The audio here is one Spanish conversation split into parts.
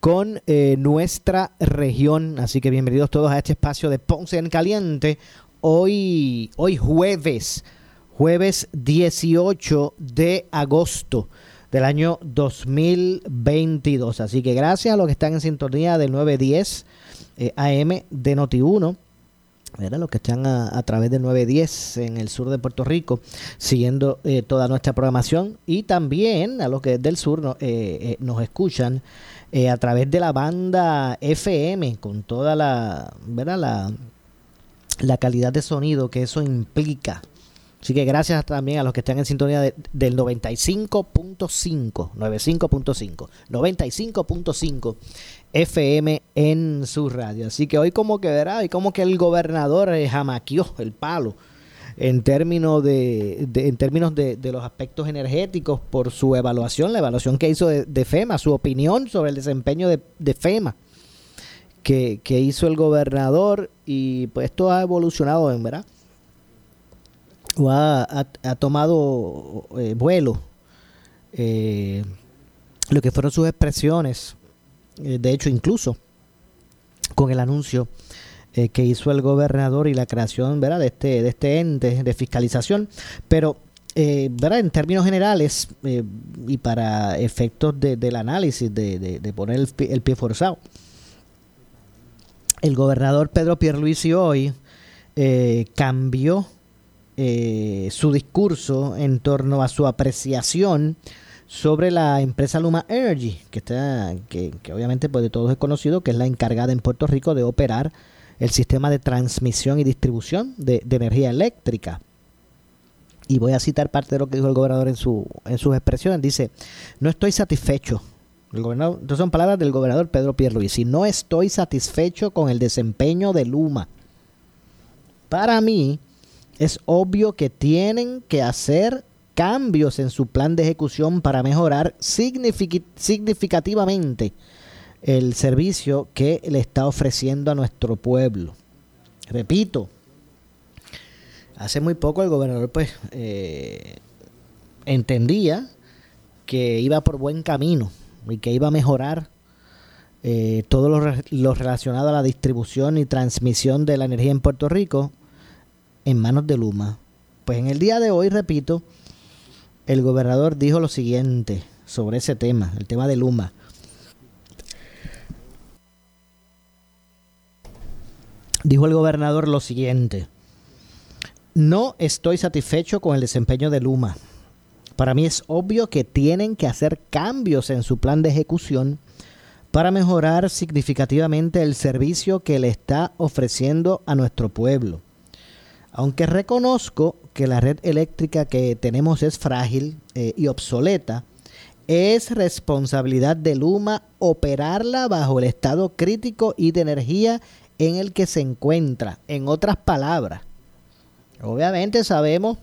con eh, nuestra región. Así que bienvenidos todos a este espacio de Ponce en Caliente. Hoy, hoy jueves, jueves 18 de agosto del año 2022. Así que gracias a los que están en sintonía del 910 eh, AM de Noti1 los que están a, través del 910 en el sur de Puerto Rico, siguiendo eh, toda nuestra programación y también a los que del sur eh, eh, nos escuchan a través de la banda FM con toda la, ¿verdad? la, la calidad de sonido que eso implica. Así que gracias también a los que están en sintonía del 95.5, 95.5, 95.5 FM en su radio. Así que hoy como que verá, hoy como que el gobernador eh, jamaquió el palo en términos de, en términos de, los aspectos energéticos por su evaluación, la evaluación que hizo de, FEMA, su opinión sobre el desempeño de, FEMA que, hizo el gobernador. Y pues esto ha evolucionado en verdad o ha, tomado eh, vuelo eh, lo que fueron sus expresiones eh, de hecho incluso con el anuncio eh, que hizo el gobernador y la creación ¿verdad? de este de este ente de fiscalización pero eh, ¿verdad? en términos generales y para efectos del análisis de, poner el, pie forzado el gobernador Pedro Pierluisi hoy cambió su discurso en torno a su apreciación sobre la empresa Luma Energy, que, está, que, obviamente pues de todos es conocido, que es la encargada en Puerto Rico de operar el sistema de transmisión y distribución de, energía eléctrica. Y voy a citar parte de lo que dijo el gobernador en, su, en sus expresiones. Dice, no estoy satisfecho. El gobernador, entonces son palabras del gobernador Pedro Pierluisi. No estoy satisfecho con el desempeño de Luma. Para mí, es obvio que tienen que hacer cambios en su plan de ejecución para mejorar significativamente el servicio que le está ofreciendo a nuestro pueblo. Repito, hace muy poco el gobernador pues eh, entendía que iba por buen camino y que iba a mejorar eh, todo lo, lo, relacionado a la distribución y transmisión de la energía en Puerto Rico en manos de Luma. Pues en el día de hoy, repito, el gobernador dijo lo siguiente sobre ese tema, el tema de Luma. Dijo el gobernador lo siguiente, no estoy satisfecho con el desempeño de Luma. Para mí es obvio que tienen que hacer cambios en su plan de ejecución para mejorar significativamente el servicio que le está ofreciendo a nuestro pueblo. Aunque reconozco que la red eléctrica que tenemos es frágil eh, y obsoleta, es responsabilidad de Luma operarla bajo el estado crítico y de energía en el que se encuentra. En otras palabras, obviamente sabemos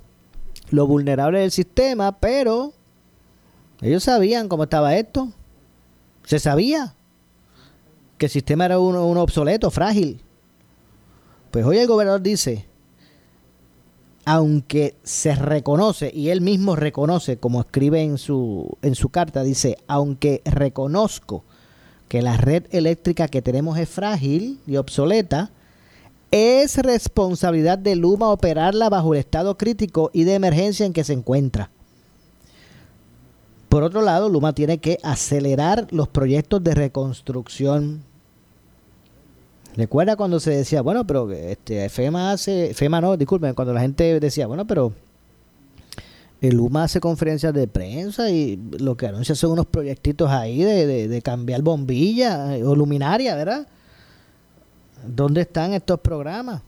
lo vulnerable del sistema, pero ellos sabían cómo estaba esto. Se sabía que el sistema era uno, obsoleto, frágil. Pues hoy el gobernador dice, aunque se reconoce, y él mismo reconoce, como escribe en su, en su carta, dice, aunque reconozco que la red eléctrica que tenemos es frágil y obsoleta, es responsabilidad de Luma operarla bajo el estado crítico y de emergencia en que se encuentra. Por otro lado, Luma tiene que acelerar los proyectos de reconstrucción. Recuerda cuando se decía, bueno, pero este, FEMA hace, FEMA no, disculpen, cuando la gente decía, bueno, pero el Luma hace conferencias de prensa y lo que anuncia son unos proyectitos ahí de, de, cambiar bombilla o luminaria, ¿verdad? ¿Dónde están estos programas?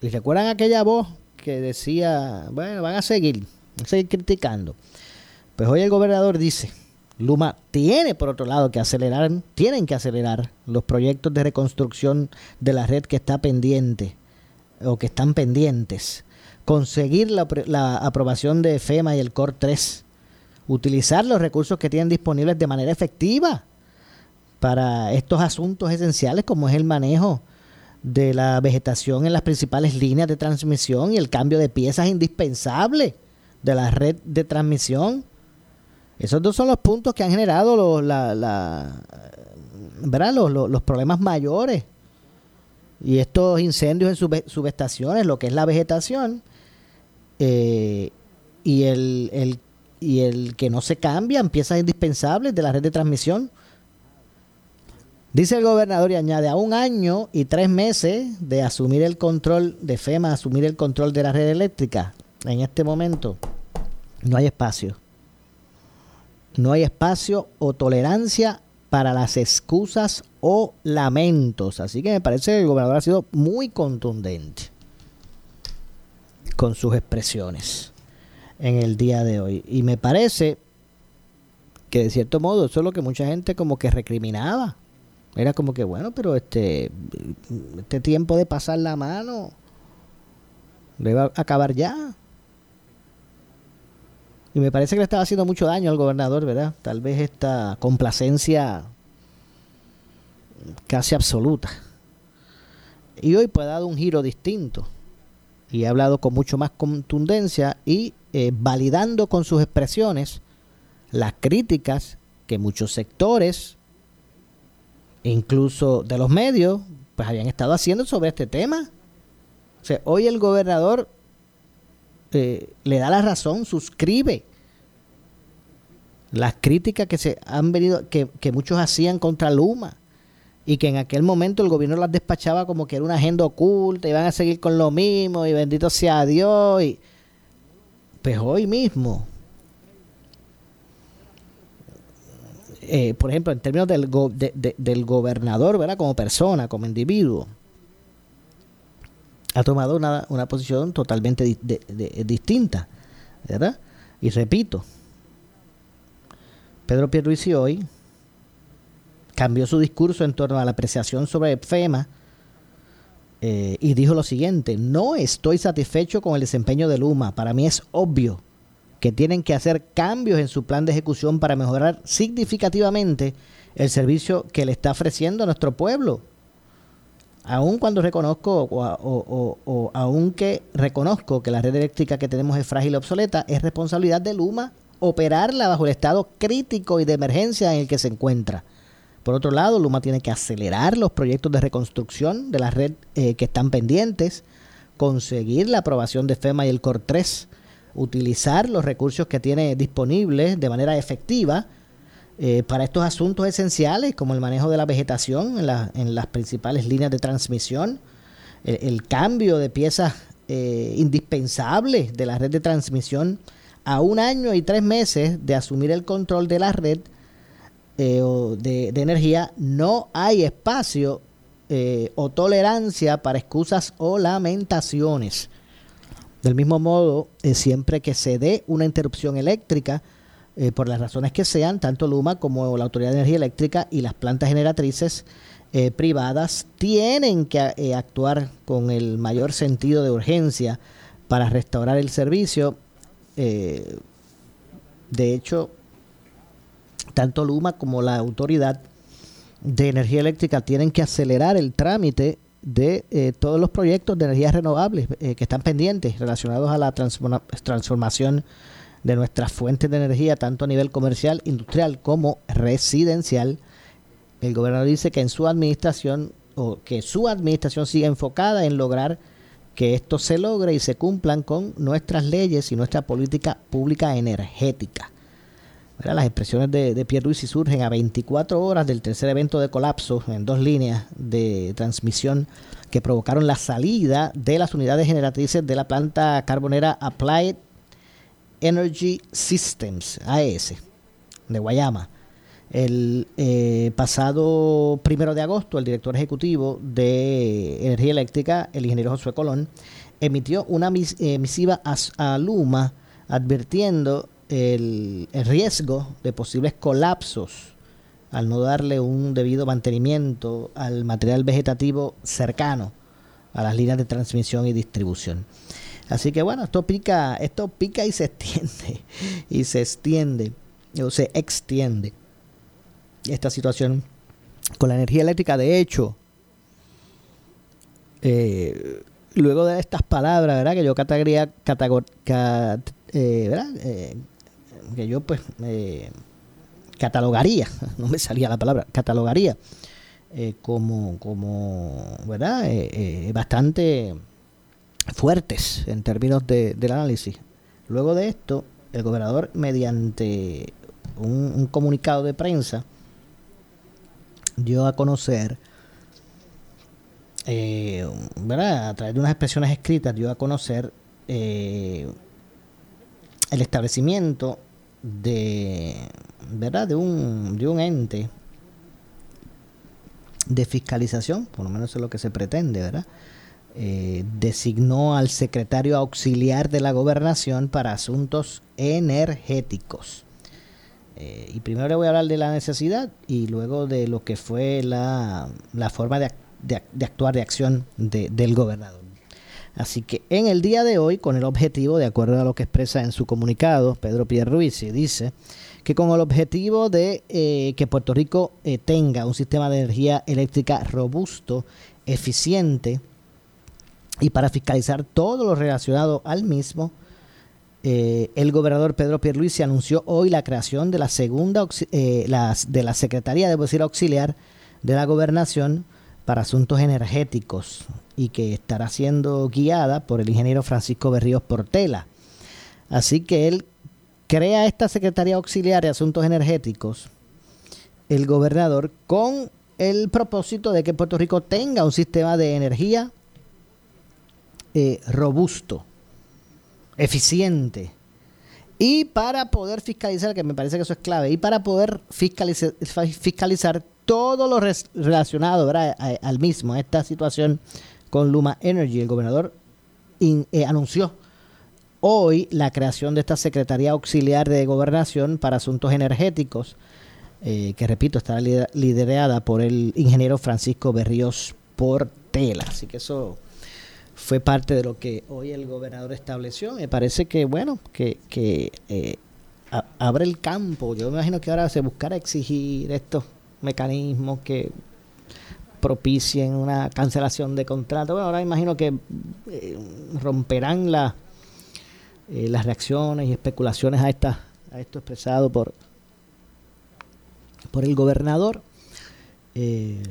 Y recuerdan aquella voz que decía, bueno, van a seguir, van a seguir criticando. Pues hoy el gobernador dice, Luma tiene por otro lado que acelerar, tienen que acelerar los proyectos de reconstrucción de la red que está pendiente o que están pendientes conseguir la, aprobación de FEMA y el COR 3, utilizar los recursos que tienen disponibles de manera efectiva para estos asuntos esenciales como es el manejo de la vegetación en las principales líneas de transmisión y el cambio de piezas indispensables de la red de transmisión. Esos dos son los puntos que han generado los, la, los problemas mayores y estos incendios en subestaciones, lo que es la vegetación, eh, y, el, el, y el que no se cambian piezas indispensables de la red de transmisión. Dice el gobernador y añade a un año y tres meses de asumir el control de FEMA, asumir el control de la red eléctrica. En este momento no hay espacio. No hay espacio o tolerancia para las excusas o lamentos. Así que me parece que el gobernador ha sido muy contundente con sus expresiones en el día de hoy. Y me parece que de cierto modo eso es lo que mucha gente como que recriminaba. Era como que, bueno, pero este, este tiempo de pasar la mano a acabar ya. Y me parece que le estaba haciendo mucho daño al gobernador, ¿verdad? Tal vez esta complacencia casi absoluta. Y hoy puede dar un giro distinto y ha hablado con mucho más contundencia y eh, validando con sus expresiones las críticas que muchos sectores, incluso de los medios, pues habían estado haciendo sobre este tema. Hoy el gobernador eh, le da la razón, suscribe las críticas que se han venido, que, que muchos hacían contra Luma y que en aquel momento el gobierno las despachaba como que era una agenda oculta, y van a seguir con lo mismo, y bendito sea Dios. Y... Pues hoy mismo, eh, por ejemplo, en términos del, del gobernador, ¿verdad? Como persona, como individuo, ha tomado una, una posición totalmente distinta, ¿verdad? Y repito, Pedro Pierluisi hoy cambió su discurso en torno a la apreciación sobre FEMA eh, y dijo lo siguiente, no estoy satisfecho con el desempeño de Luma, para mí es obvio que tienen que hacer cambios en su plan de ejecución para mejorar significativamente el servicio que le está ofreciendo a nuestro pueblo. Aun cuando reconozco o, o, o aunque reconozco que la red eléctrica que tenemos es frágil y obsoleta, es responsabilidad de Luma operarla bajo el estado crítico y de emergencia en el que se encuentra. Por otro lado, Luma tiene que acelerar los proyectos de reconstrucción de la red eh, que están pendientes, conseguir la aprobación de FEMA y el COR 3, utilizar los recursos que tiene disponibles de manera efectiva eh, para estos asuntos esenciales como el manejo de la vegetación en, las principales líneas de transmisión, el, cambio de piezas eh, indispensables de la red de transmisión a un año y tres meses de asumir el control de la red eh, de, energía, no hay espacio eh, o tolerancia para excusas o lamentaciones. Del mismo modo, eh, siempre que se dé una interrupción eléctrica, por las razones que sean, tanto Luma como la Autoridad de Energía Eléctrica y las plantas generatrices privadas tienen que actuar con el mayor sentido de urgencia para restaurar el servicio. de hecho, tanto Luma como la autoridad de energía eléctrica tienen que acelerar el trámite de eh, todos los proyectos de energías renovables eh, que están pendientes relacionados a la transformación de nuestras fuentes de energía, tanto a nivel comercial, industrial como residencial. El gobernador dice que en su administración o que su administración siga enfocada en lograr que esto se logre y se cumplan con nuestras leyes y nuestra política pública energética. Las expresiones de, de Pierluisi surgen a 24 horas del tercer evento de colapso en dos líneas de transmisión que provocaron la salida de las unidades generatrices de la planta carbonera Applied Energy Systems, AES, de Guayama. El eh, pasado primero de agosto, el director ejecutivo de Energía Eléctrica, el ingeniero Josué Colón, emitió una eh, misiva a, Luma advirtiendo el, riesgo de posibles colapsos al no darle un debido mantenimiento al material vegetativo cercano a las líneas de transmisión y distribución. Así que bueno, esto pica, esto pica y se extiende, y se extiende, o se extiende esta situación con la energía eléctrica. De hecho, eh, luego de estas palabras, ¿verdad? Que yo categoría, eh, ¿verdad? Eh, que yo pues catalogaría, no me salía la palabra, catalogaría como, como, ¿verdad? bastante fuertes en términos de, del análisis. Luego de esto, el gobernador, mediante un, comunicado de prensa, dio a conocer, eh, ¿verdad? a través de unas expresiones escritas, dio a conocer eh, el establecimiento de, ¿verdad? de, un, de un ente de fiscalización, por lo menos es lo que se pretende, ¿verdad? Eh, designó al secretario auxiliar de la gobernación para asuntos energéticos. Eh, y primero le voy a hablar de la necesidad y luego de lo que fue la, forma de, actuar, de acción del gobernador. Así que en el día de hoy, con el objetivo, de acuerdo a lo que expresa en su comunicado, Pedro Pierruisi dice que con el objetivo de eh, que Puerto Rico tenga un sistema de energía eléctrica robusto, eficiente, y para fiscalizar todo lo relacionado al mismo, eh, el gobernador Pedro Pierluisi anunció hoy la creación de la segunda eh, de la Secretaría, debo decir, auxiliar de la gobernación para asuntos energéticos y que estará siendo guiada por el ingeniero Francisco Berríos Portela. Así que él crea esta Secretaría Auxiliar de Asuntos Energéticos, el gobernador, con el propósito de que Puerto Rico tenga un sistema de energía eh, robusto, eficiente. Y para poder fiscalizar, que me parece que eso es clave, y para poder fiscalizar, fiscalizar todo lo relacionado al mismo, a esta situación con Luma Energy, el gobernador eh, anunció hoy la creación de esta Secretaría Auxiliar de Gobernación para Asuntos Energéticos, eh, que repito, está liderada por el ingeniero Francisco Berríos Portela. Así que eso fue parte de lo que hoy el gobernador estableció. Me parece que, bueno, que, que eh, abre el campo. Yo me imagino que ahora se buscará exigir estos mecanismos que propicien una cancelación de contrato. Bueno, ahora imagino que eh, romperán la, eh, las reacciones y especulaciones a, esta, a esto expresado por, por el gobernador. Eh,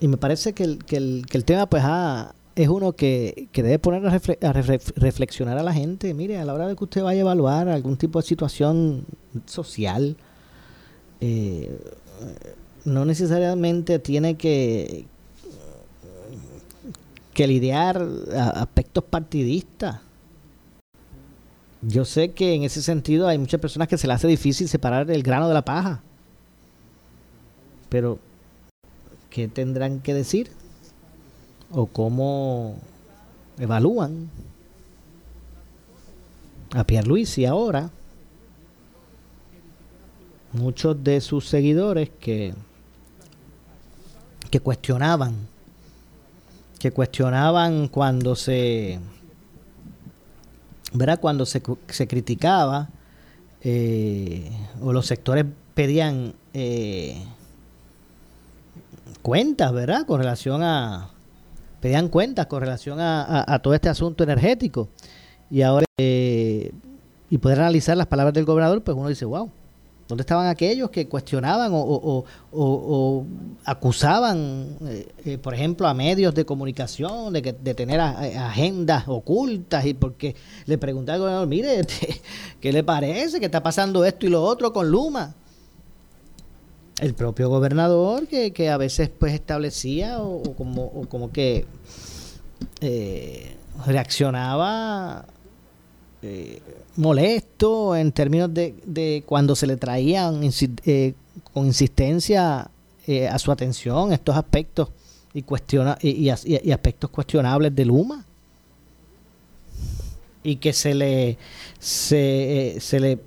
y me parece que el, que el, que el tema pues ah, es uno que, debe poner a, reflexionar a la gente. Mire, a la hora de que usted vaya a evaluar algún tipo de situación social, eh, no necesariamente tiene que, que lidiar aspectos partidistas. Yo sé que en ese sentido hay muchas personas que se les hace difícil separar el grano de la paja. Pero qué tendrán que decir o cómo evalúan a Pierluisi ahora muchos de sus seguidores que que cuestionaban que cuestionaban cuando se ¿verdad? cuando se, se criticaba eh, o los sectores pedían eh, cuentas, ¿verdad? Con relación a, pedían cuentas con relación a, todo este asunto energético. Y ahora, eh, y poder analizar las palabras del gobernador, pues uno dice, wow, ¿Dónde estaban aquellos que cuestionaban o, acusaban, eh, eh, por ejemplo, a medios de comunicación de, que, de tener agendas ocultas y porque le preguntaban al gobernador, mire, ¿qué le parece que está pasando esto y lo otro con Luma? El propio gobernador que, que a veces pues establecía o, como, como que eh, reaccionaba eh, molesto en términos de, cuando se le traían eh, con insistencia eh, a su atención estos aspectos y, cuestiona, y, aspectos cuestionables de Luma y que se le se, le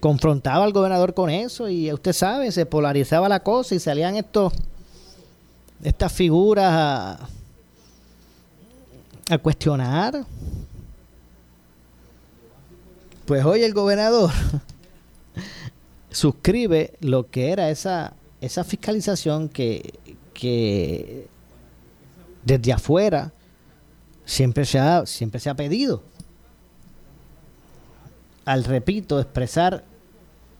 confrontaba al gobernador con eso y usted sabe se polarizaba la cosa y salían estos estas figuras a, a cuestionar pues hoy el gobernador suscribe lo que era esa, esa fiscalización que, que desde afuera siempre se ha, siempre se ha pedido. Al repito, expresar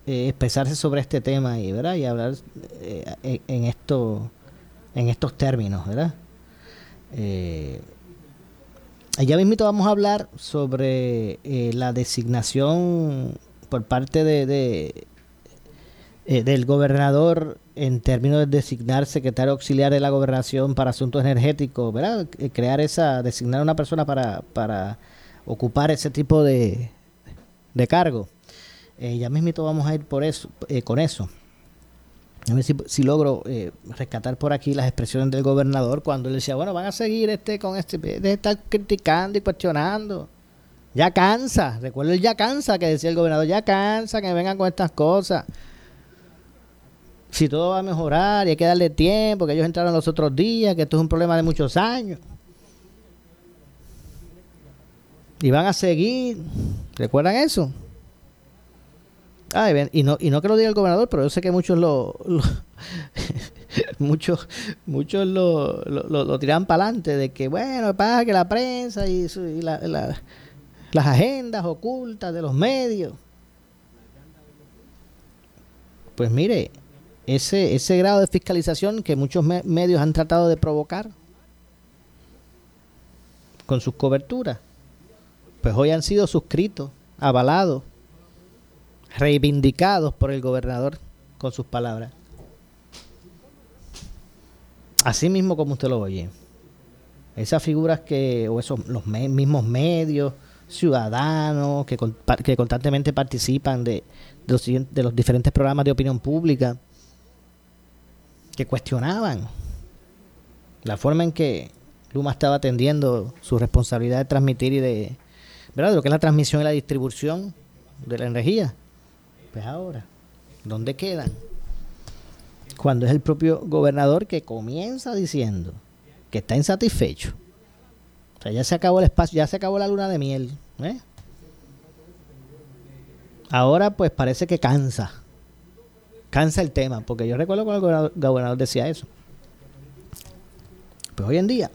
eh, expresarse sobre este tema y, ¿verdad? y hablar eh, en, esto, en estos términos, ¿verdad? Eh, Allá mismo vamos a hablar sobre eh, la designación por parte de, eh, del gobernador en términos de designar secretario auxiliar de la gobernación para asuntos energéticos, ¿verdad? Eh, crear esa, designar una persona para, para ocupar ese tipo de, de cargo. ya mismo vamos a ir por eso, con eso. A ver si, logro eh, rescatar por aquí las expresiones del gobernador cuando él decía, bueno, van a seguir este con este, de estar criticando y cuestionando. Ya cansa, recuerdo el ya cansa que decía el gobernador, ya cansa que vengan con estas cosas. Si todo va a mejorar y hay que darle tiempo, que ellos entraron los otros días, que esto es un problema de muchos años. Y van a seguir. ¿Recuerdan eso? Y, no, y no que lo diga el gobernador, pero yo sé que muchos lo, muchos muchos lo, lo, tiran para adelante de que bueno pasa que la prensa y, las agendas ocultas de los medios. Pues mire ese ese grado de fiscalización que muchos medios han tratado de provocar con sus coberturas pues hoy han sido suscritos avalados reivindicados por el gobernador con sus palabras. Así mismo como usted lo oye. Esas figuras que, o esos los mismos medios, ciudadanos que, que constantemente participan de, los, de los diferentes programas de opinión pública, que cuestionaban la forma en que Luma estaba atendiendo su responsabilidad de transmitir y de, ¿verdad? lo que es la transmisión y la distribución de la energía. Pues ahora, ¿dónde quedan? Cuando es el propio gobernador que comienza diciendo que está insatisfecho. O sea, ya se acabó el espacio, ya se acabó la luna de miel. ¿eh? Ahora pues parece que cansa. Cansa el tema, porque yo recuerdo cuando el gobernador decía eso. Pues hoy en día,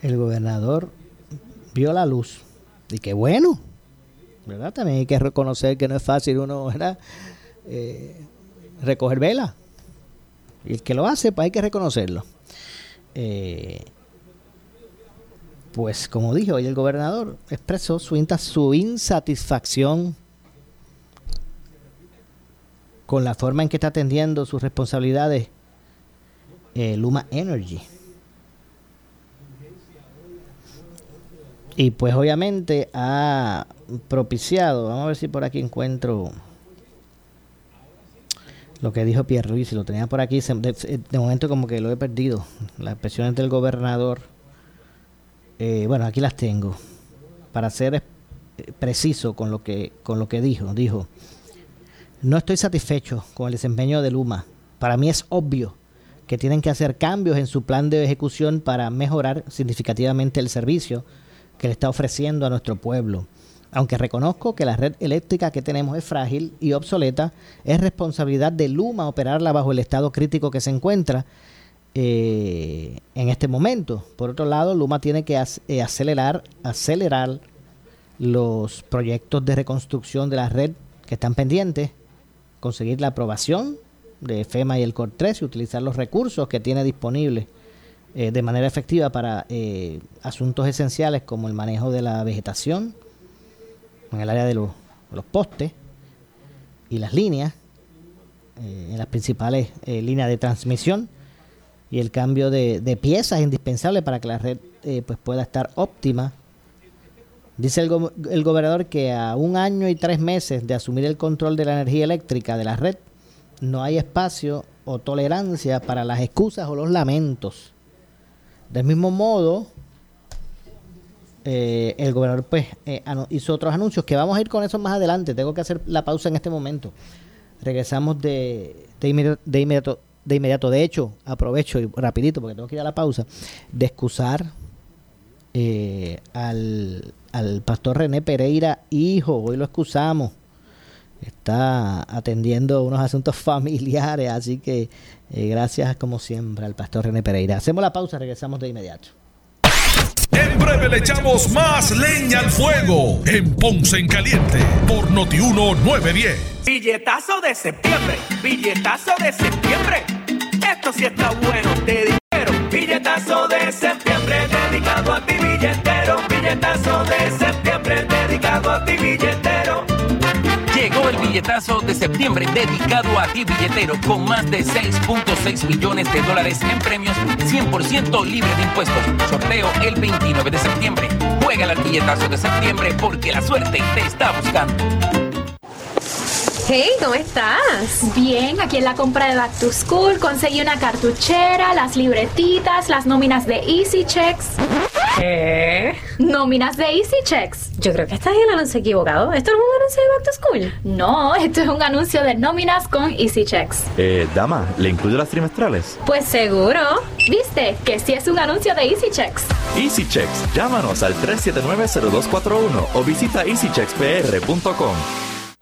el gobernador vio la luz. Y qué bueno, ¿verdad? También hay que reconocer que no es fácil uno. Eh, recoger vela. Y el que lo hace, pues hay que reconocerlo. Eh, pues como dijo hoy el gobernador, expresó su, su insatisfacción con la forma en que está atendiendo sus responsabilidades eh, Luma Energy. Y pues obviamente ha propiciado, vamos a ver si por aquí encuentro lo que dijo Pierre Ruiz, si lo tenía por aquí, de, momento como que lo he perdido, las expresiones del gobernador, eh, bueno, aquí las tengo, para ser eh, preciso con lo que, con lo que dijo, dijo, no estoy satisfecho con el desempeño de Luma, para mí es obvio que tienen que hacer cambios en su plan de ejecución para mejorar significativamente el servicio que le está ofreciendo a nuestro pueblo. Aunque reconozco que la red eléctrica que tenemos es frágil y obsoleta, es responsabilidad de Luma operarla bajo el estado crítico que se encuentra eh, en este momento. Por otro lado, Luma tiene que eh, acelerar, acelerar los proyectos de reconstrucción de la red que están pendientes, conseguir la aprobación de FEMA y el COR3 y utilizar los recursos que tiene disponibles eh, de manera efectiva para eh, asuntos esenciales como el manejo de la vegetación en el área de los, postes y las líneas, eh, en las principales líneas de transmisión y el cambio de, piezas indispensables para que la red pues pueda estar óptima. Dice el, el gobernador que a un año y tres meses de asumir el control de la energía eléctrica de la red, no hay espacio o tolerancia para las excusas o los lamentos. Del mismo modo, eh, el gobernador pues eh, hizo otros anuncios que vamos a ir con eso más adelante. Tengo que hacer la pausa en este momento. Regresamos de, de, inmediato, de inmediato. De hecho, aprovecho y rapidito porque tengo que ir a la pausa de excusar eh, al, al pastor René Pereira, hijo. Hoy lo excusamos está atendiendo unos asuntos familiares, así que eh, gracias como siempre al pastor René Pereira. Hacemos la pausa, regresamos de inmediato. En breve le echamos más leña al fuego en Ponce en Caliente por Notiuno 910. Billetazo de septiembre, billetazo de septiembre. Esto sí está bueno, te dinero. Billetazo de septiembre dedicado a ti billetero. Billetazo de septiembre dedicado a ti billetero. El billetazo de septiembre dedicado a ti billetero con más de 6.6 millones de dólares en premios 100% libre de impuestos. Sorteo el 29 de septiembre. Juega el billetazo de septiembre porque la suerte te está buscando. Hey, ¿cómo estás? Bien, aquí en la compra de Back to School conseguí una cartuchera, las libretitas, las nóminas de Easy Checks. ¿Qué? Nóminas de Easy Checks. Yo creo que estás en el anuncio equivocado. ¿Esto es un anuncio de Back to School? No, esto es un anuncio de nóminas con Easy Checks. Eh, dama, ¿le incluyo las trimestrales? Pues seguro. ¿Viste? Que sí es un anuncio de Easy Checks. Easy Checks. Llámanos al 379-0241 o visita easycheckspr.com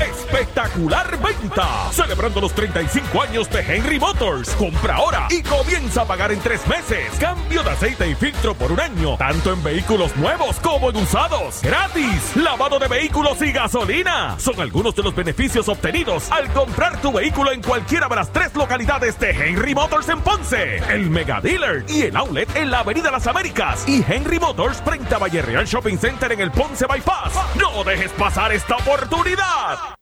Espectacular venta. Celebrando los 35 años de Henry Motors. Compra ahora y comienza a pagar en tres meses. Cambio de aceite y filtro por un año. Tanto en vehículos nuevos como en usados. Gratis. Lavado de vehículos y gasolina. Son algunos de los beneficios obtenidos al comprar tu vehículo en cualquiera de las tres localidades de Henry Motors en Ponce. El Mega Dealer y el Outlet en la Avenida Las Américas. Y Henry Motors frente a Valle Real Shopping Center en el Ponce Bypass. No dejes pasar esta oportunidad. God.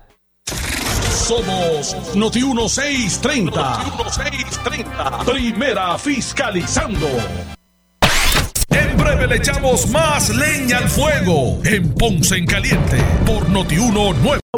Somos Noti 1630. Noti 1630. Primera fiscalizando. En breve le echamos más leña al fuego en Ponce en Caliente por Noti 19.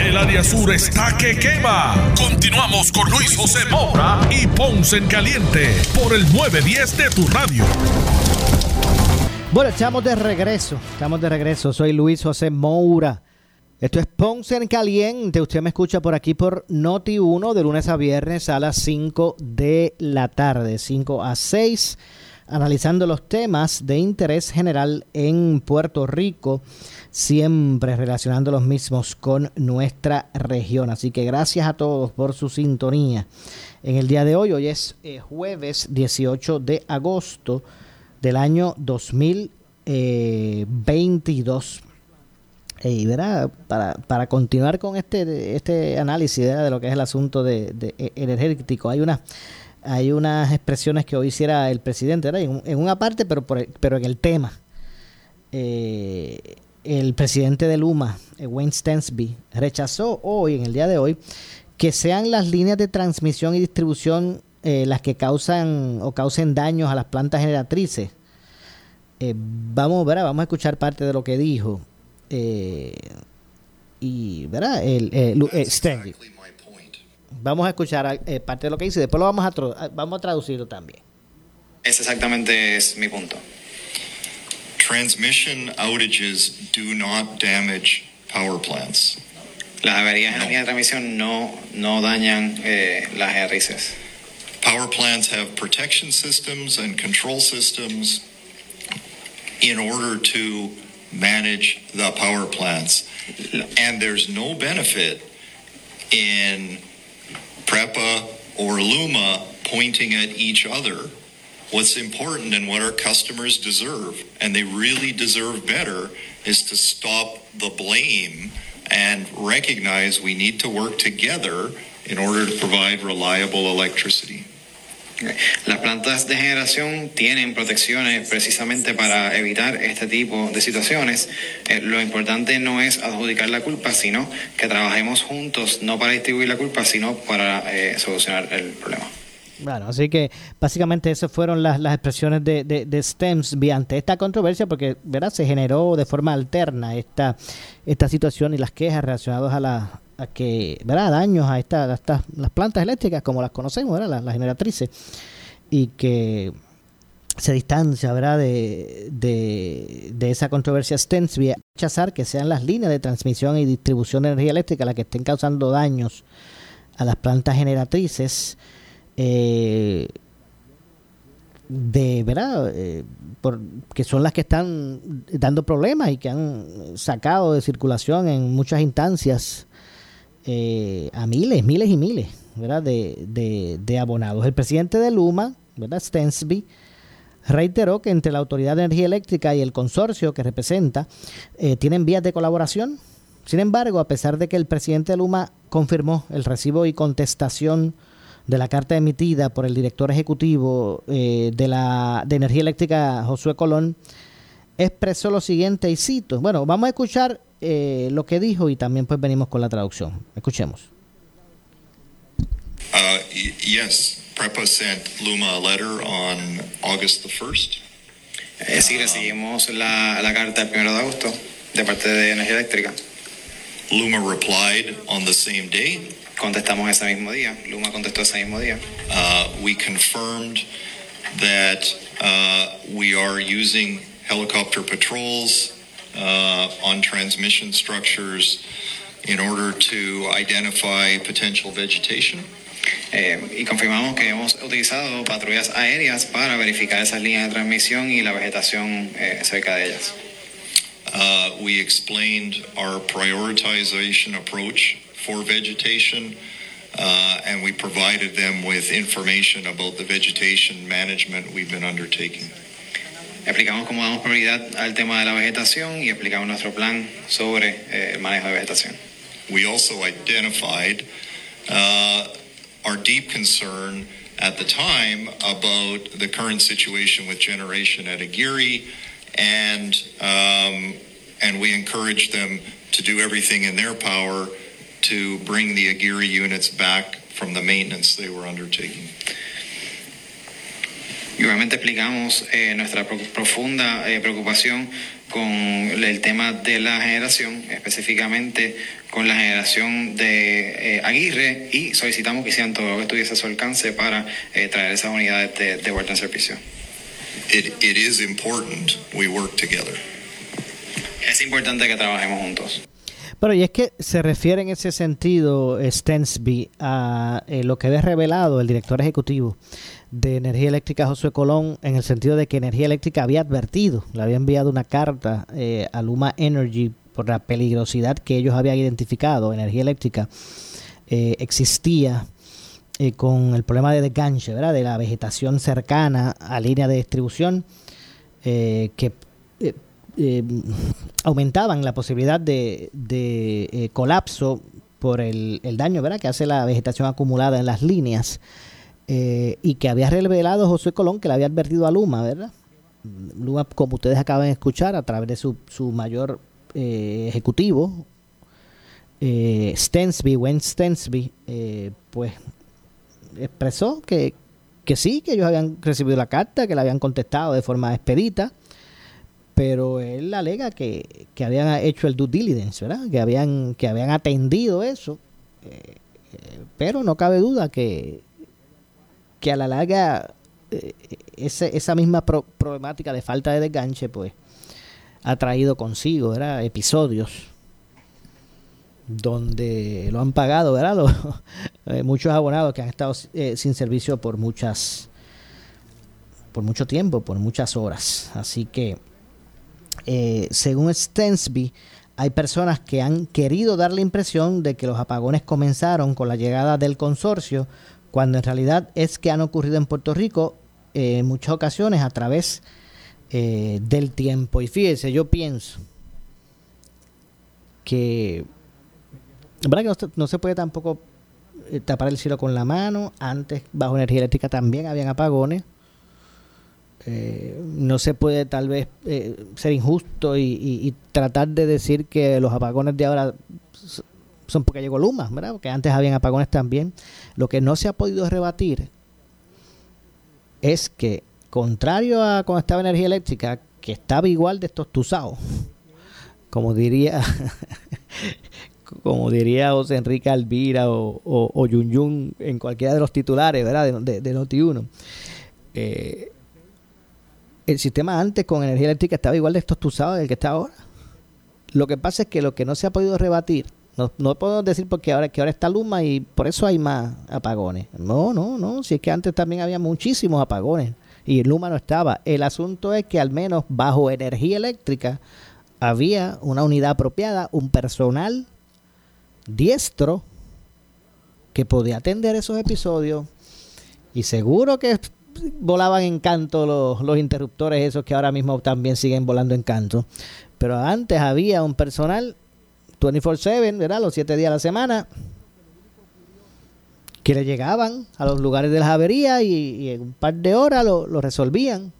El área sur está que quema. Continuamos con Luis José Moura y Ponce en Caliente por el 910 de tu radio. Bueno, estamos de regreso. Estamos de regreso. Soy Luis José Moura. Esto es Ponce en Caliente. Usted me escucha por aquí por Noti 1 de lunes a viernes a las 5 de la tarde, 5 a 6, analizando los temas de interés general en Puerto Rico siempre relacionando los mismos con nuestra región. Así que gracias a todos por su sintonía. En el día de hoy, hoy es eh, jueves 18 de agosto del año 2022. Y verá, para, para continuar con este, este análisis de lo que es el asunto de, de e, energético, hay una hay unas expresiones que hoy hiciera el presidente, En, en, una parte, pero, por, pero en el tema. Eh, el presidente de Luma, eh, Wayne Stensby, rechazó hoy, en el día de hoy, que sean las líneas de transmisión y distribución eh, las que causan o causen daños a las plantas generatrices. Eh, vamos, ¿verdad? vamos a escuchar parte de lo que dijo. y, ¿verdad? El, Stensby. Vamos a escuchar parte de lo que dice y después lo vamos a, vamos a traducirlo también. Ese exactamente es mi punto. transmission outages do not damage power plants. Las averías en la línea de transmisión no, no dañan eh, las generatrices. Power plants have protection systems and control systems in order to manage the power plants. And there's no benefit in PREPA or LUMA pointing at each other what's important and what our customers deserve. And they really deserve better is to stop the blame and recognize we need to work together in order to provide reliable electricity. Las plantas de generación tienen protecciones precisamente para evitar este tipo de situaciones. Eh, lo importante no es adjudicar la culpa, sino que trabajemos juntos, no para distribuir la culpa, sino para eh, solucionar el problema. Bueno, así que básicamente esas fueron las, las expresiones de, de, de Stems ante esta controversia porque ¿verdad? se generó de forma alterna esta, esta situación y las quejas relacionadas a la a que ¿verdad? daños a, esta, estas las plantas eléctricas como las conocemos, ¿verdad? Las, generatrices y que se distancia ¿verdad? De, de, esa controversia Stensby rechazar que sean las líneas de transmisión y distribución de energía eléctrica las que estén causando daños a las plantas generatrices eh, de verdad eh, que son las que están dando problemas y que han sacado de circulación en muchas instancias eh, a miles, miles y miles ¿verdad? De, de, abonados. El presidente de Luma, ¿verdad? Stensby, reiteró que entre la Autoridad de Energía Eléctrica y el consorcio que representa eh, tienen vías de colaboración. Sin embargo, a pesar de que el presidente de Luma confirmó el recibo y contestación de la carta emitida por el director ejecutivo eh, de la de Energía Eléctrica, Josué Colón, expresó lo siguiente y cito. Bueno, vamos a escuchar eh, lo que dijo y también pues venimos con la traducción. Escuchemos. Uh, yes, PREPA sent Luma a letter on August the 1st. Eh, sí, recibimos la, la carta el 1 de agosto de parte de Energía Eléctrica. Luma replied on the same day. Contestamos ese mismo día. Luma contestó ese mismo día. Uh, we confirmed that uh, we are using helicopter patrols uh, on transmission structures in order to identify potential vegetation. Eh, y confirmamos que hemos utilizado patrullas aéreas para verificar esas líneas de transmisión y la vegetación eh, cerca de ellas. Uh, we explained our prioritization approach for vegetation, uh, and we provided them with information about the vegetation management we've been undertaking. Explicamos cómo damos prioridad al tema de la vegetación y explicamos nuestro plan sobre eh, el manejo de vegetación. We also identified uh, our deep concern at the time about the current situation with generation at Aguirre, and um, and we encouraged them to do everything in their power to bring the Aguirre units back from the maintenance they were undertaking. Y obviamente explicamos eh, nuestra pro profunda eh, preocupación con el tema de la generación, específicamente con la generación de eh, Aguirre, y solicitamos que hicieran todo lo que estuviese a su alcance para eh, traer esas unidades de, de vuelta en servicio. It, it is important we work together. Es importante que trabajemos juntos. Pero y es que se refiere en ese sentido, Stensby, a eh, lo que había revelado el director ejecutivo de Energía Eléctrica, Josué Colón, en el sentido de que Energía Eléctrica había advertido, le había enviado una carta eh, a Luma Energy por la peligrosidad que ellos habían identificado. Energía Eléctrica eh, existía eh, con el problema de desganche, ¿verdad? De la vegetación cercana a línea de distribución que aumentaban la posibilidad de, de colapso por el, el, daño ¿verdad? que hace la vegetación acumulada en las líneas eh, y que había revelado José Colón que le había advertido a Luma, ¿verdad? Luma, como ustedes acaban de escuchar, a través de su, su mayor eh, ejecutivo, eh, Stensby, Wayne Stensby, pues expresó que, que sí, que ellos habían recibido la carta, que la habían contestado de forma expedita, pero él alega que, que, habían hecho el due diligence, ¿verdad? Que habían, que habían atendido eso. Eh, eh, pero no cabe duda que, que a la larga eh, ese, esa misma pro problemática de falta de desganche, pues, ha traído consigo. Episodios donde lo han pagado, ¿verdad? Los, muchos abonados que han estado sin servicio por muchas por mucho tiempo, por muchas horas. Así que eh, según Stensby, hay personas que han querido dar la impresión de que los apagones comenzaron con la llegada del consorcio, cuando en realidad es que han ocurrido en Puerto Rico eh, en muchas ocasiones a través eh, del tiempo. Y fíjese, yo pienso que, ¿verdad que no, se puede tampoco tapar el cielo con la mano? Antes, bajo energía eléctrica también habían apagones. Eh, no se puede tal vez eh, ser injusto y, y, y, tratar de decir que los apagones de ahora son porque llegó Luma, ¿verdad? Porque antes habían apagones también. Lo que no se ha podido rebatir es que, contrario a cuando estaba energía eléctrica, que estaba igual de estos tusados, como diría, como diría José Enrique Alvira o, o, o Yun Yun en cualquiera de los titulares, ¿verdad? De, de, de Noti1. Eh, el sistema antes con energía eléctrica estaba igual de estostuzado del que está ahora. Lo que pasa es que lo que no se ha podido rebatir, no, no podemos decir porque ahora que ahora está Luma y por eso hay más apagones. No, no, no, si es que antes también había muchísimos apagones y Luma no estaba. El asunto es que al menos bajo energía eléctrica había una unidad apropiada, un personal diestro que podía atender esos episodios y seguro que volaban en canto los, los, interruptores esos que ahora mismo también siguen volando en canto. Pero antes había un personal 24/7, ¿verdad? Los siete días a la semana que le llegaban a los lugares de las averías y, en un par de horas lo, lo resolvían.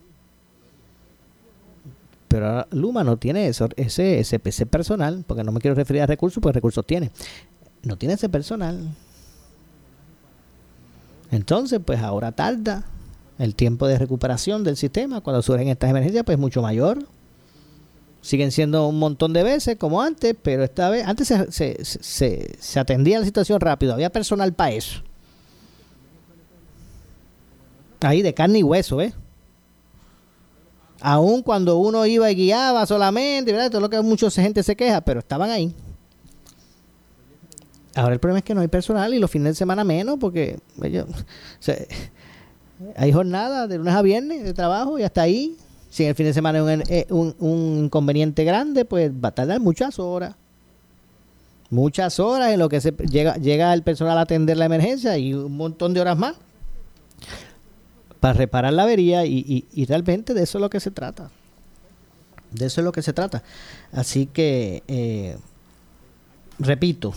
Pero Luma no tiene eso, ese, ese, ese personal, porque no me quiero referir a recursos, porque recursos tiene. No tiene ese personal. Entonces, pues ahora tarda el tiempo de recuperación del sistema cuando surgen estas emergencias pues mucho mayor Siguen siendo un montón de veces como antes, pero esta vez, antes se, se, se, se atendía la situación rápido, había personal para eso. Ahí de carne y hueso, ¿eh? Aún cuando uno iba y guiaba solamente, ¿verdad? Todo lo que mucha gente se queja, pero estaban ahí. Ahora el problema es que no hay personal y los fines de semana menos porque ellos, hay jornada de lunes a viernes de trabajo y hasta ahí. Si el fin de semana es un, un, inconveniente grande, pues va a tardar muchas horas. Muchas horas en lo que se llega, llega el personal a atender la emergencia y un montón de horas más para reparar la avería y, y, realmente de eso es lo que se trata. De eso es lo que se trata. Así que, eh, repito,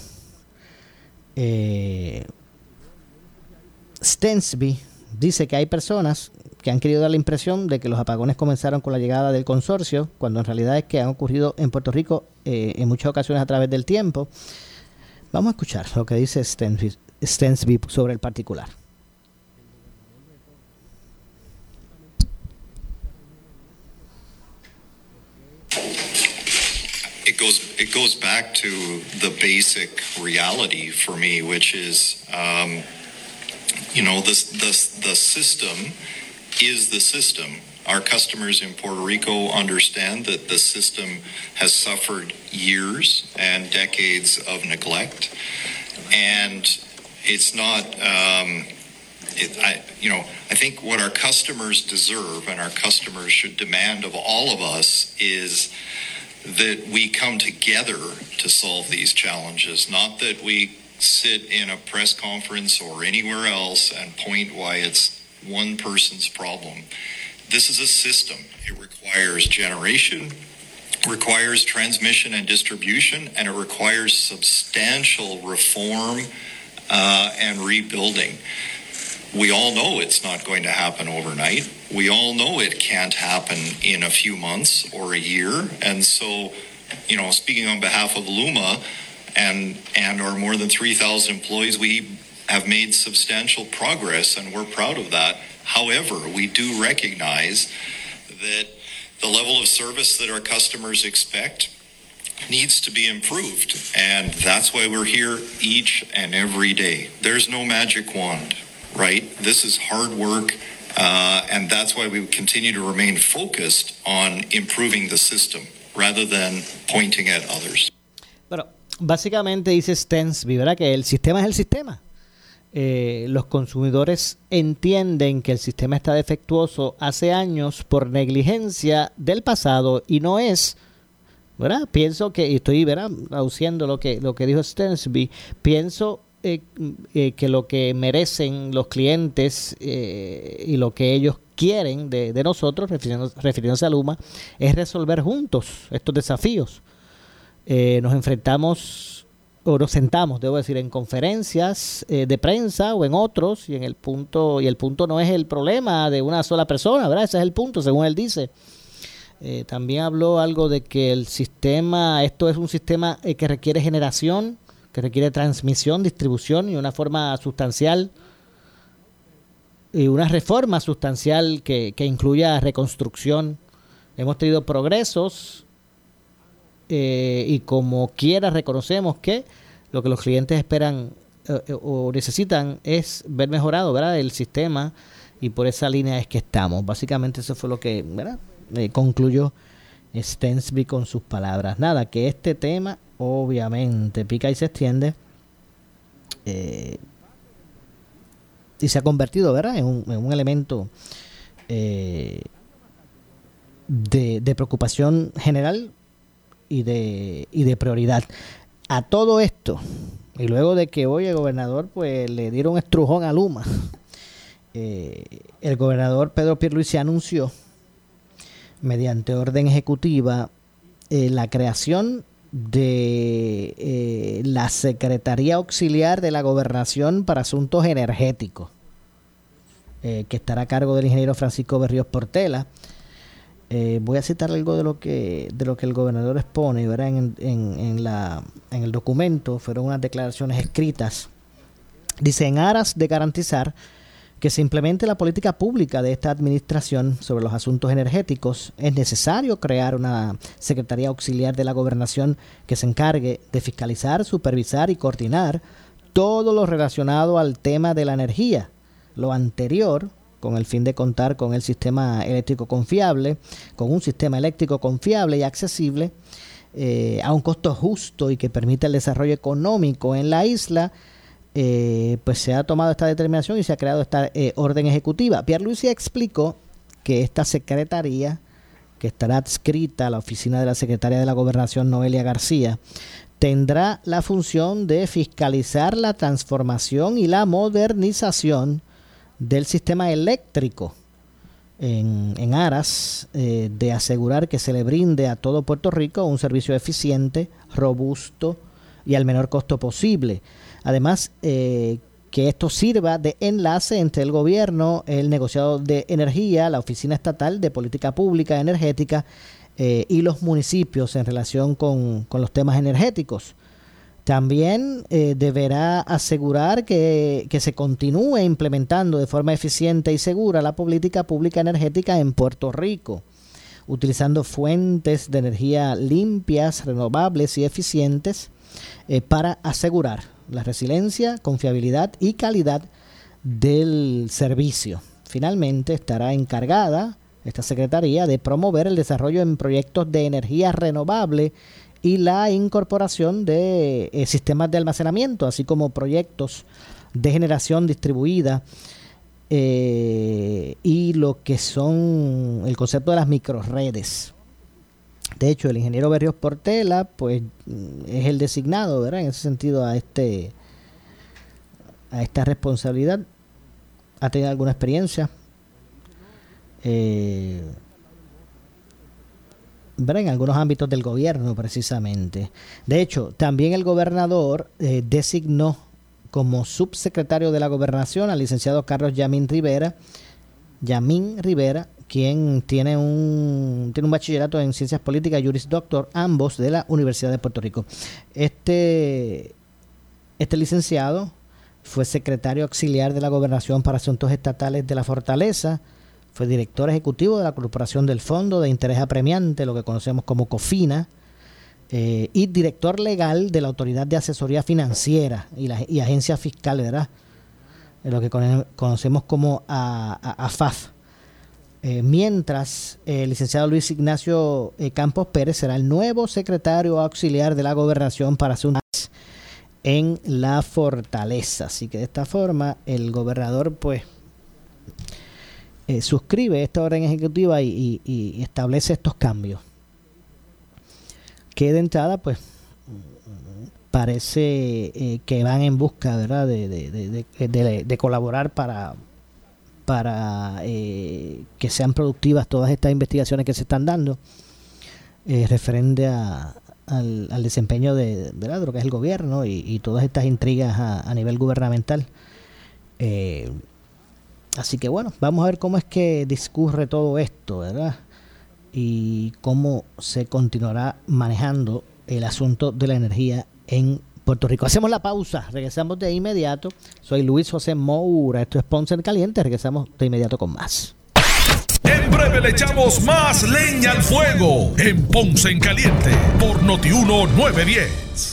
eh, Stensby dice que hay personas que han querido dar la impresión de que los apagones comenzaron con la llegada del consorcio, cuando en realidad es que han ocurrido en Puerto Rico eh, en muchas ocasiones a través del tiempo. Vamos a escuchar lo que dice Stensby, sobre el particular. it goes it goes back to the basic reality for me, which is, um, you know, this the system is the system. Our customers in Puerto Rico understand that the system has suffered years and decades of neglect, and it's not. Um, it, I, you know, I think what our customers deserve and our customers should demand of all of us is that we come together to solve these challenges, not that we sit in a press conference or anywhere else and point why it's one person's problem. This is a system. It requires generation, requires transmission and distribution, and it requires substantial reform uh, and rebuilding. We all know it's not going to happen overnight. We all know it can't happen in a few months or a year. And so, you know, speaking on behalf of Luma and and our more than 3,000 employees, we have made substantial progress and we're proud of that. However, we do recognize that the level of service that our customers expect needs to be improved. And that's why we're here each and every day. There's no magic wand right? This is hard work, uh, and that's why we continue to remain focused on improving the system rather than pointing at others. Pero básicamente dice Stensby, ¿verdad? Que el sistema es el sistema. Eh, los consumidores entienden que el sistema está defectuoso hace años por negligencia del pasado y no es, ¿verdad? Pienso que, y estoy, ¿verdad? Traduciendo lo que, lo que dijo Stensby, pienso eh, eh, que lo que merecen los clientes eh, y lo que ellos quieren de, nosotros, refiriéndose, a Luma, es resolver juntos estos desafíos. nos enfrentamos o nos sentamos, debo decir, en conferencias de prensa o en otros y en el punto y el punto no es el problema de una sola persona, ¿verdad? Ese es el punto, según él dice. también habló algo de que el sistema, esto es un sistema que requiere generación que requiere transmisión, distribución y una forma sustancial y una reforma sustancial que, incluya reconstrucción. Hemos tenido progresos eh, y como quiera reconocemos que lo que los clientes esperan eh, eh, o necesitan es ver mejorado ¿verdad? el sistema y por esa línea es que estamos. Básicamente eso fue lo que concluyó Stensby con sus palabras. Nada, que este tema obviamente pica y se extiende. Y se ha convertido, ¿verdad?, en un, elemento eh, de, preocupación general y de, y de prioridad. A todo esto, y luego de que hoy el gobernador pues le dieron estrujón a Luma, eh, el gobernador Pedro Pierluisi anunció mediante orden ejecutiva la creación de eh, la Secretaría Auxiliar de la Gobernación para Asuntos Energéticos, eh, que estará a cargo del ingeniero Francisco Berríos Portela. Eh, voy a citar algo de lo que de lo que el gobernador expone En, en, la, en el documento, fueron unas declaraciones escritas. Dice, en aras de garantizar que se implemente la política pública de esta administración sobre los asuntos energéticos, es necesario crear una Secretaría Auxiliar de la Gobernación que se encargue de fiscalizar, supervisar y coordinar todo lo relacionado al tema de la energía. Lo anterior, con el fin de contar con el sistema eléctrico confiable, con un sistema eléctrico confiable y accesible, eh, a un costo justo y que permita el desarrollo económico en la isla, eh, pues se ha tomado esta determinación y se ha creado esta eh, orden ejecutiva. Pierre Luisi explicó que esta secretaría, que estará adscrita a la oficina de la secretaria de la Gobernación, Noelia García, tendrá la función de fiscalizar la transformación y la modernización del sistema eléctrico en, en aras eh, de asegurar que se le brinde a todo Puerto Rico un servicio eficiente, robusto y al menor costo posible. Además, eh, que esto sirva de enlace entre el gobierno, el negociado de energía, la Oficina Estatal de Política Pública Energética eh, y los municipios en relación con, los temas energéticos. También eh, deberá asegurar que, que, se continúe implementando de forma eficiente y segura la política pública energética en Puerto Rico, utilizando fuentes de energía limpias, renovables y eficientes para asegurar la resiliencia, confiabilidad y calidad del servicio. Finalmente estará encargada esta Secretaría de promover el desarrollo en proyectos de energía renovable y la incorporación de eh, sistemas de almacenamiento, así como proyectos de generación distribuida eh, y lo que son el concepto de las microredes. De hecho, el ingeniero Berrios Portela, pues, es el designado, ¿verdad? En ese sentido, a este a esta responsabilidad. Ha tenido alguna experiencia. Eh, en algunos ámbitos del gobierno, precisamente. De hecho, también el gobernador eh, designó como subsecretario de la gobernación al licenciado Carlos Yamín Rivera, Yamín Rivera, quien tiene un, tiene un bachillerato en Ciencias Políticas y Juris Doctor, ambos de la Universidad de Puerto Rico. Este, este licenciado fue secretario auxiliar de la Gobernación para Asuntos Estatales de la Fortaleza, fue director ejecutivo de la Corporación del Fondo de Interés Apremiante, lo que conocemos como COFINA, eh, y director legal de la Autoridad de Asesoría Financiera y, la, y Agencia Fiscal, ¿verdad? Lo que conocemos como AFAF. Eh, mientras el licenciado Luis Ignacio eh, Campos Pérez será el nuevo secretario auxiliar de la gobernación para asuntos en la fortaleza. Así que de esta forma el gobernador pues eh, suscribe esta orden ejecutiva y, establece estos cambios. Que de entrada pues parece que van en busca ¿verdad? de colaborar para para eh, que sean productivas todas estas investigaciones que se están dando eh, referente a, al, desempeño de, lo que es el gobierno y, todas estas intrigas a, nivel gubernamental. Eh, así que bueno, vamos a ver cómo es que discurre todo esto, ¿verdad? Y cómo se continuará manejando el asunto de la energía en Puerto Rico. Hacemos la pausa, regresamos de inmediato. Soy Luis José Moura, esto es Ponce en Caliente, regresamos de inmediato con más. En breve le echamos más leña al fuego en Ponce en Caliente por Notiuno 910.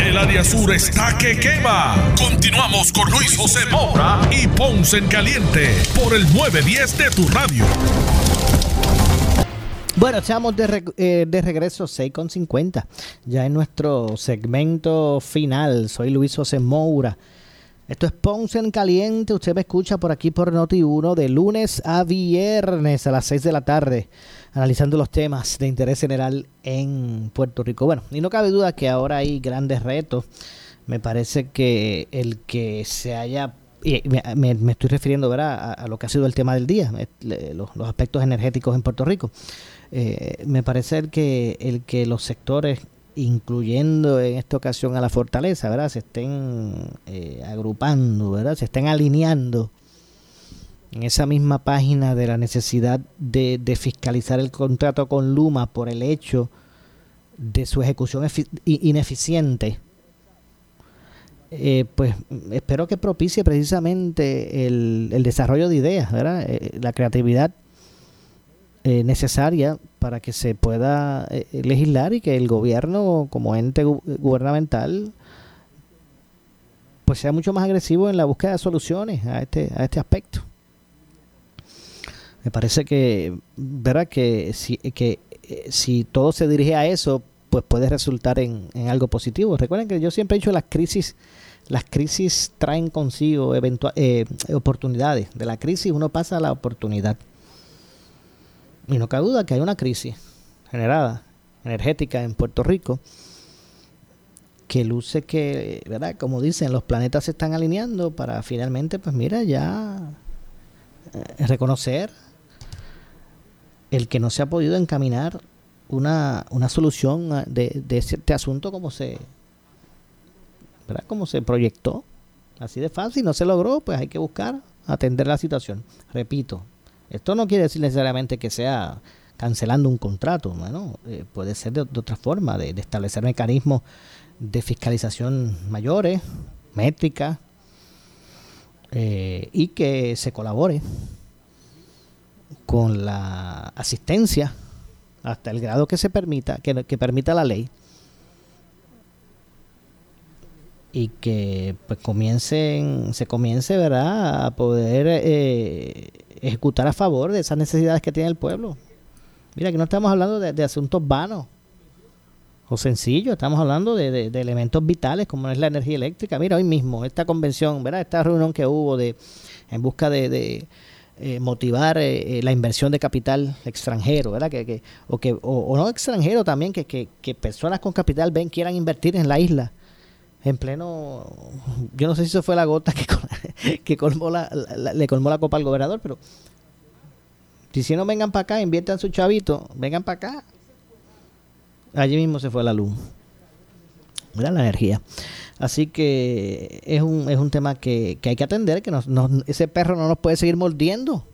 El área sur está que quema. Continuamos con Luis José Moura y Ponce en Caliente por el 910 de tu radio. Bueno, estamos de, eh, de regreso 6.50. Ya en nuestro segmento final. Soy Luis José Moura. Esto es Ponce en Caliente. Usted me escucha por aquí por Noti1 de lunes a viernes a las 6 de la tarde analizando los temas de interés general en Puerto Rico. Bueno, y no cabe duda que ahora hay grandes retos. Me parece que el que se haya y me, estoy refiriendo ¿verdad? A, lo que ha sido el tema del día, los, aspectos energéticos en Puerto Rico. Eh, me parece que el que los sectores, incluyendo en esta ocasión a la fortaleza, ¿verdad? se estén eh, agrupando, ¿verdad? se estén alineando en esa misma página de la necesidad de, fiscalizar el contrato con Luma por el hecho de su ejecución ineficiente eh, pues espero que propicie precisamente el, desarrollo de ideas, ¿verdad? Eh, la creatividad eh, necesaria para que se pueda legislar y que el gobierno como ente gubernamental pues sea mucho más agresivo en la búsqueda de soluciones a este, a este aspecto. Me parece que, ¿verdad? Que si, que, si todo se dirige a eso, pues puede resultar en, en, algo positivo. Recuerden que yo siempre he dicho las crisis las crisis traen consigo eh, oportunidades. De la crisis uno pasa a la oportunidad. Y no cabe duda que hay una crisis generada, energética en Puerto Rico, que luce que, ¿verdad? Como dicen, los planetas se están alineando para finalmente, pues mira, ya eh, reconocer el que no se ha podido encaminar una, una solución de, este asunto como se, ¿verdad? Como se proyectó. Así de fácil, no se logró, pues hay que buscar atender la situación. Repito, esto no quiere decir necesariamente que sea cancelando un contrato, bueno, eh, puede ser de, otra forma, de, establecer mecanismos de fiscalización mayores, métricas, eh, y que se colabore con la asistencia hasta el grado que se permita, que permita la ley y que pues comiencen, se comience ¿verdad? a poder eh, ejecutar a favor de esas necesidades que tiene el pueblo. Mira, que no estamos hablando de, asuntos vanos o sencillos, estamos hablando de, elementos vitales como es la energía eléctrica. Mira, hoy mismo, esta convención, ¿verdad? esta reunión que hubo de en busca de, eh, motivar eh, la inversión de capital extranjero, ¿verdad? Que, que, o, que, o, no extranjero también, que, que, que personas con capital ven quieran invertir en la isla en pleno, yo no sé si eso fue la gota que, que colmó la, le colmó la copa al gobernador, pero si no vengan para acá, inviertan su chavito, vengan para acá. Allí mismo se fue la luz. Mira la energía. Así que es un, es un tema que, que hay que atender, que nos, ese perro no nos puede seguir mordiendo.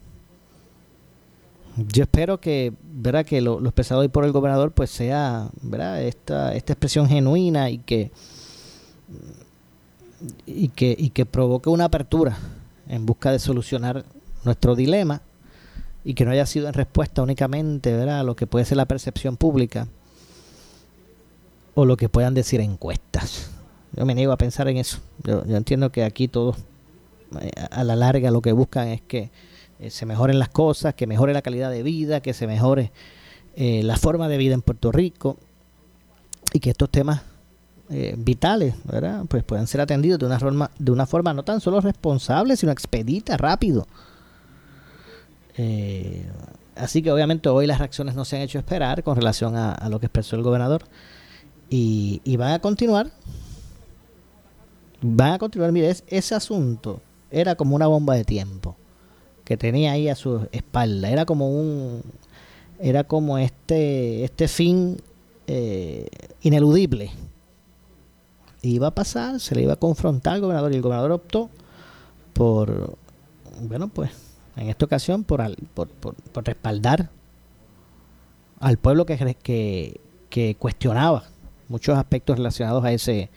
Yo espero que, ¿verdad? que lo, lo expresado hoy por el gobernador pues sea ¿verdad? Esta, esta expresión genuina y que y que, y que provoque una apertura en busca de solucionar nuestro dilema y que no haya sido en respuesta únicamente ¿verdad? a lo que puede ser la percepción pública o lo que puedan decir encuestas. Yo me niego a pensar en eso. Yo, entiendo que aquí todos eh, a la larga lo que buscan es que eh, se mejoren las cosas, que mejore la calidad de vida, que se mejore eh, la forma de vida en Puerto Rico y que estos temas eh, vitales. Pues pueden ser atendidos de una forma, de una forma no tan solo responsable, sino expedita, rápido. Así que obviamente hoy las reacciones no se han hecho esperar con relación a, lo que expresó el gobernador y, van a continuar. Van a continuar. Mire, ese asunto era como una bomba de tiempo que tenía ahí a su espalda. Era como un, era como este, este fin eh, ineludible iba a pasar, se le iba a confrontar al gobernador y el gobernador optó por, bueno, pues en esta ocasión por, por, por, respaldar al pueblo que, que, cuestionaba muchos aspectos relacionados a ese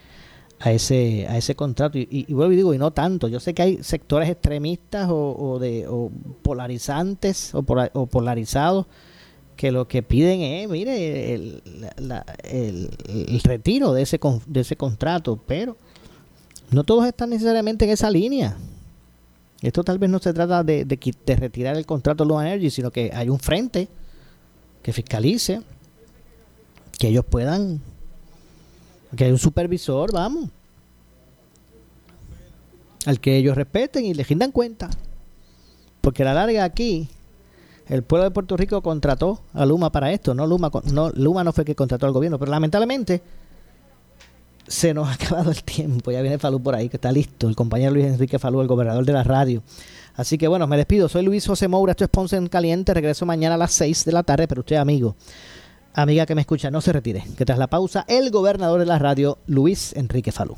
a ese a ese contrato y, y, vuelvo y digo y no tanto yo sé que hay sectores extremistas o, o de o polarizantes o, o polarizados que lo que piden es, mire, el, el, retiro de ese, de ese contrato, pero no todos están necesariamente en esa línea. Esto tal vez no se trata de, de, retirar el contrato de Energy, sino que hay un frente que fiscalice, que ellos puedan, que hay un supervisor, vamos, al que ellos respeten y le rindan cuenta. Porque a la larga aquí, el pueblo de Puerto Rico contrató a Luma para esto, no Luma no Luma no fue que contrató al gobierno, pero lamentablemente se nos ha acabado el tiempo. Ya viene Falú por ahí, que está listo. El compañero Luis Enrique Falú, el gobernador de la radio. Así que bueno, me despido. Soy Luis José Moura, esto es Ponce en Caliente. Regreso mañana a las 6 de la tarde, pero usted, amigo, amiga que me escucha, no se retire. Que tras la pausa, el gobernador de la radio, Luis Enrique Falú.